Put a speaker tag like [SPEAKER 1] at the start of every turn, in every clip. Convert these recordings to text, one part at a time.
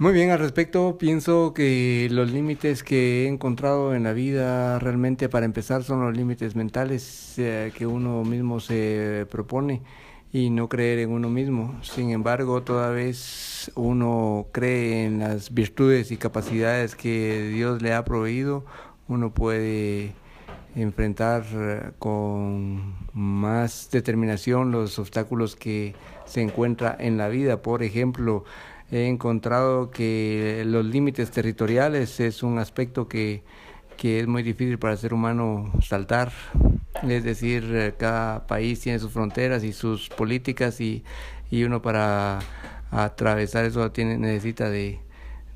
[SPEAKER 1] Muy bien, al respecto pienso que los límites que he encontrado en la vida realmente para empezar son los límites mentales eh, que uno mismo se propone y no creer en uno mismo. Sin embargo, toda vez uno cree en las virtudes y capacidades que Dios le ha proveído, uno puede enfrentar eh, con más determinación los obstáculos que se encuentra en la vida. Por ejemplo, he encontrado que los límites territoriales es un aspecto que, que es muy difícil para el ser humano saltar. Es decir, cada país tiene sus fronteras y sus políticas y, y uno para atravesar eso tiene, necesita de,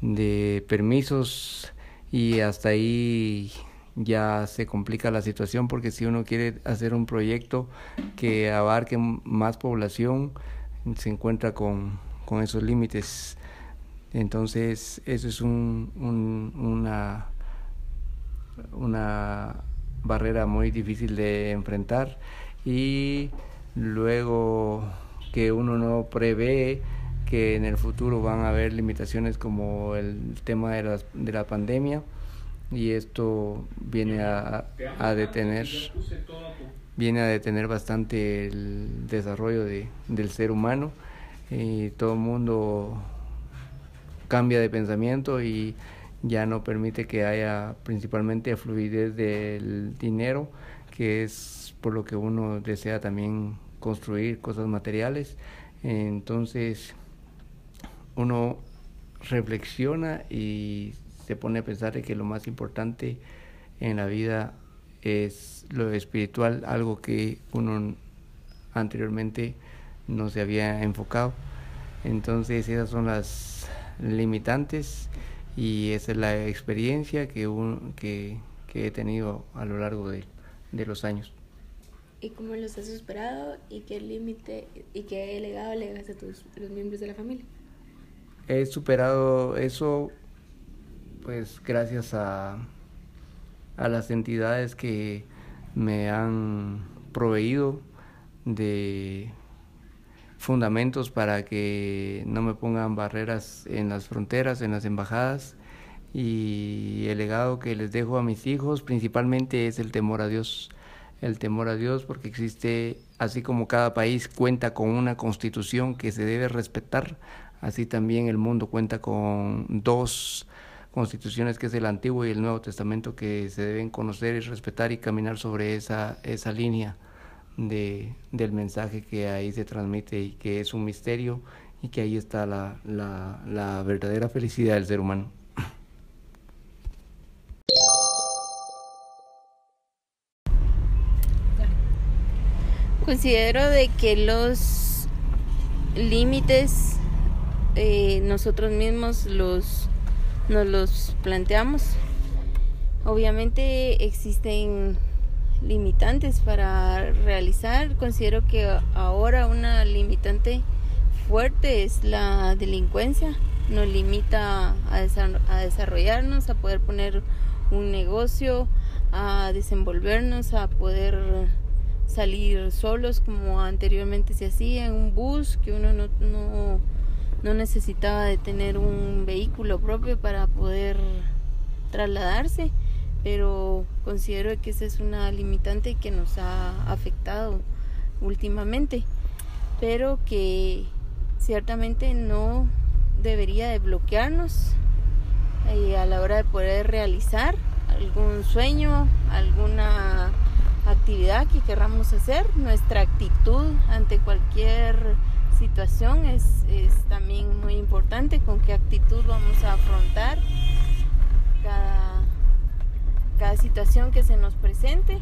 [SPEAKER 1] de permisos y hasta ahí ya se complica la situación porque si uno quiere hacer un proyecto que abarque más población se encuentra con con esos límites. Entonces, eso es un, una, una barrera muy difícil de enfrentar y luego que uno no prevé que en el futuro van a haber limitaciones como el tema de, las, de la pandemia y esto viene a, a, detener viene a detener bastante el desarrollo de, del ser humano y todo el mundo cambia de pensamiento y ya no permite que haya principalmente fluidez del dinero, que es por lo que uno desea también construir cosas materiales. Entonces uno reflexiona y se pone a pensar de que lo más importante en la vida es lo espiritual, algo que uno anteriormente no se había enfocado. Entonces esas son las limitantes y esa es la experiencia que, que, he tenido a lo largo de, los años.
[SPEAKER 2] ¿Y cómo los has superado y qué límite y qué legado le das a tus, los miembros de la familia?
[SPEAKER 1] He superado eso pues gracias a, a las entidades que me han proveído de fundamentos para que no me pongan barreras en las fronteras, en las embajadas. Y el legado que les dejo a mis hijos principalmente es el temor a Dios. El temor a Dios porque existe, así como cada país cuenta con una constitución que se debe respetar, así también el mundo cuenta con dos constituciones que es el Antiguo y el Nuevo Testamento que se deben conocer y respetar y caminar sobre esa, esa línea de, del mensaje que ahí se transmite y que es un misterio y que ahí está la, la, la verdadera felicidad del ser humano.
[SPEAKER 2] Considero de que los límites eh, nosotros mismos los nos los planteamos. Obviamente existen limitantes para realizar. Considero que ahora una limitante fuerte es la delincuencia. Nos limita a, desarrollarnos, a poder poner un negocio, a desenvolvernos, a poder salir solos como anteriormente se hacía en un bus, que uno no, no, no necesitaba de tener un vehículo propio para poder trasladarse pero considero que esa es una limitante que nos ha afectado últimamente, pero que ciertamente no debería de bloquearnos eh, a la hora de poder realizar algún sueño, alguna actividad que querramos hacer. Nuestra actitud ante cualquier situación es, es también muy importante, con qué actitud vamos a afrontar cada cada situación que se nos presente,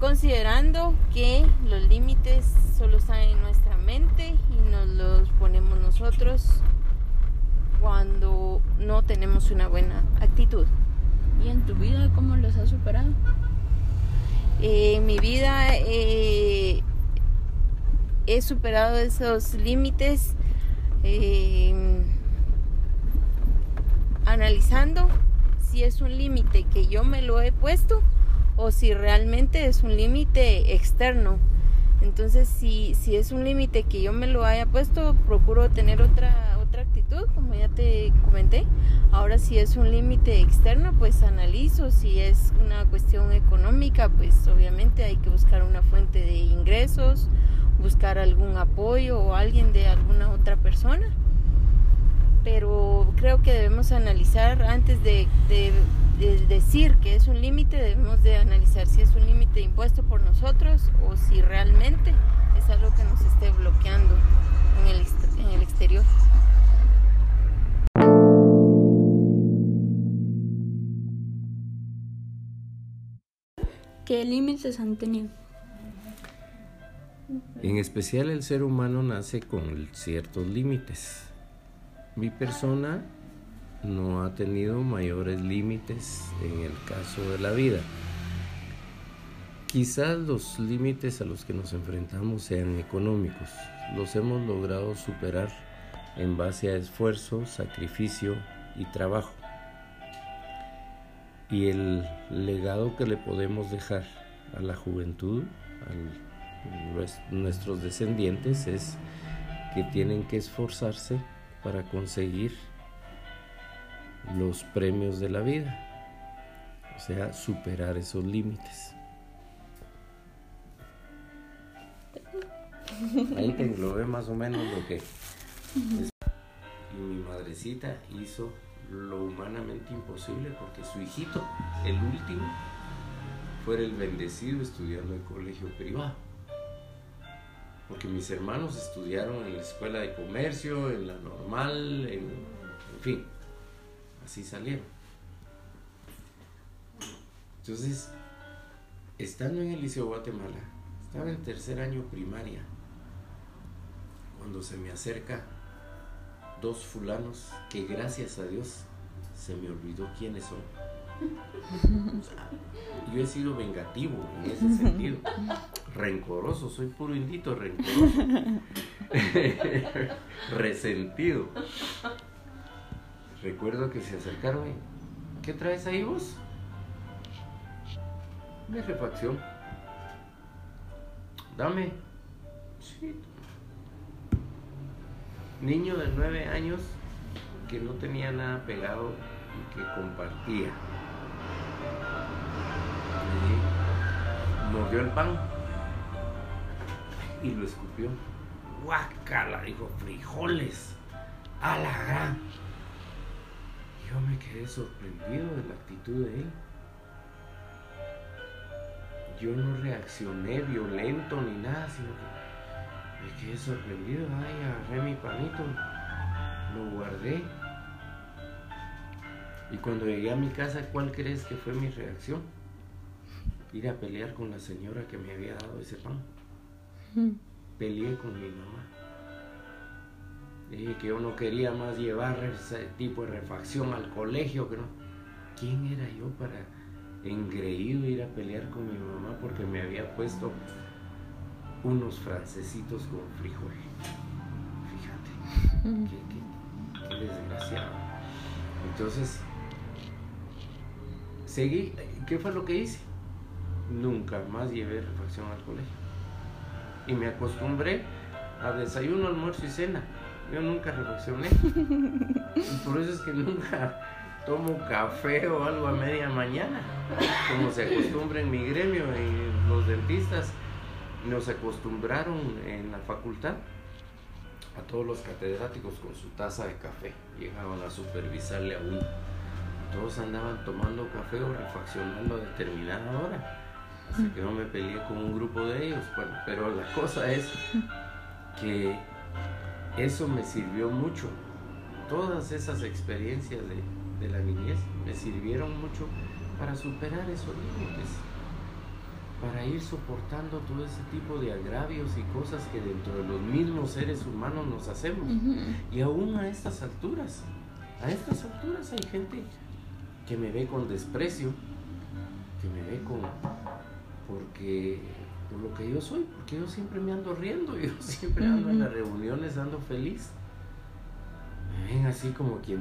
[SPEAKER 2] considerando que los límites solo están en nuestra mente y nos los ponemos nosotros cuando no tenemos una buena actitud.
[SPEAKER 3] ¿Y en tu vida cómo los has superado?
[SPEAKER 2] Eh, en mi vida eh, he superado esos límites eh, analizando si es un límite que yo me lo he puesto o si realmente es un límite externo. Entonces, si, si es un límite que yo me lo haya puesto, procuro tener otra, otra actitud, como ya te comenté. Ahora si es un límite externo, pues analizo. Si es una cuestión económica, pues obviamente hay que buscar una fuente de ingresos, buscar algún apoyo o alguien de alguna otra persona. Pero creo que debemos analizar antes de, de, de decir que es un límite, debemos de analizar si es un límite impuesto por nosotros o si realmente es algo que nos esté bloqueando en el, en el exterior.
[SPEAKER 3] ¿Qué límites han tenido?
[SPEAKER 4] En especial el ser humano nace con ciertos límites. Mi persona no ha tenido mayores límites en el caso de la vida. Quizás los límites a los que nos enfrentamos sean económicos. Los hemos logrado superar en base a esfuerzo, sacrificio y trabajo. Y el legado que le podemos dejar a la juventud, a nuestros descendientes, es que tienen que esforzarse para conseguir los premios de la vida, o sea, superar esos límites. Ahí te englobé más o menos lo que... Y mi madrecita hizo lo humanamente imposible porque su hijito, el último, fuera el bendecido estudiando en colegio privado. Porque mis hermanos estudiaron en la escuela de comercio, en la normal, en, en fin, así salieron. Entonces, estando en el Liceo Guatemala, estaba en tercer año primaria, cuando se me acerca dos fulanos que gracias a Dios se me olvidó quiénes son. O sea, yo he sido vengativo en ese sentido, rencoroso, soy puro indito rencoroso, resentido. Recuerdo que se acercaron y, ¿qué traes ahí vos? Una refacción. Dame. Sí. Niño de nueve años que no tenía nada pegado y que compartía. Y mordió el pan y lo escupió. Guácala, dijo, frijoles. A la gran. Yo me quedé sorprendido de la actitud de él. Yo no reaccioné violento ni nada, sino que me quedé sorprendido. Ay, agarré mi panito, lo guardé. Y cuando llegué a mi casa, ¿cuál crees que fue mi reacción? Ir a pelear con la señora que me había dado ese pan. Peleé con mi mamá. Dije que yo no quería más llevar ese tipo de refacción al colegio, que no. ¿Quién era yo para engreído ir a pelear con mi mamá porque me había puesto unos francesitos con frijol? Fíjate, qué, qué, qué desgraciado. Entonces, seguí. ¿Qué fue lo que hice? Nunca más llevé refacción al colegio. Y me acostumbré a desayuno, almuerzo y cena. Yo nunca reflexioné. Por eso es que nunca tomo café o algo a media mañana. Como se acostumbra en mi gremio y los dentistas nos acostumbraron en la facultad a todos los catedráticos con su taza de café. Llegaban a supervisarle a uno. Todos andaban tomando café o refaccionando a determinada hora. Así que no me peleé con un grupo de ellos. Bueno, pero la cosa es que eso me sirvió mucho. Todas esas experiencias de, de, la niñez me sirvieron mucho para superar esos límites, para ir soportando todo ese tipo de agravios y cosas que dentro de los mismos seres humanos nos hacemos. Uh -huh. Y aún a estas alturas, a estas alturas hay gente que me ve con desprecio, que me ve con... porque por lo que yo soy, porque yo siempre me ando riendo, yo siempre ando en las reuniones ando feliz. Me ven así como quien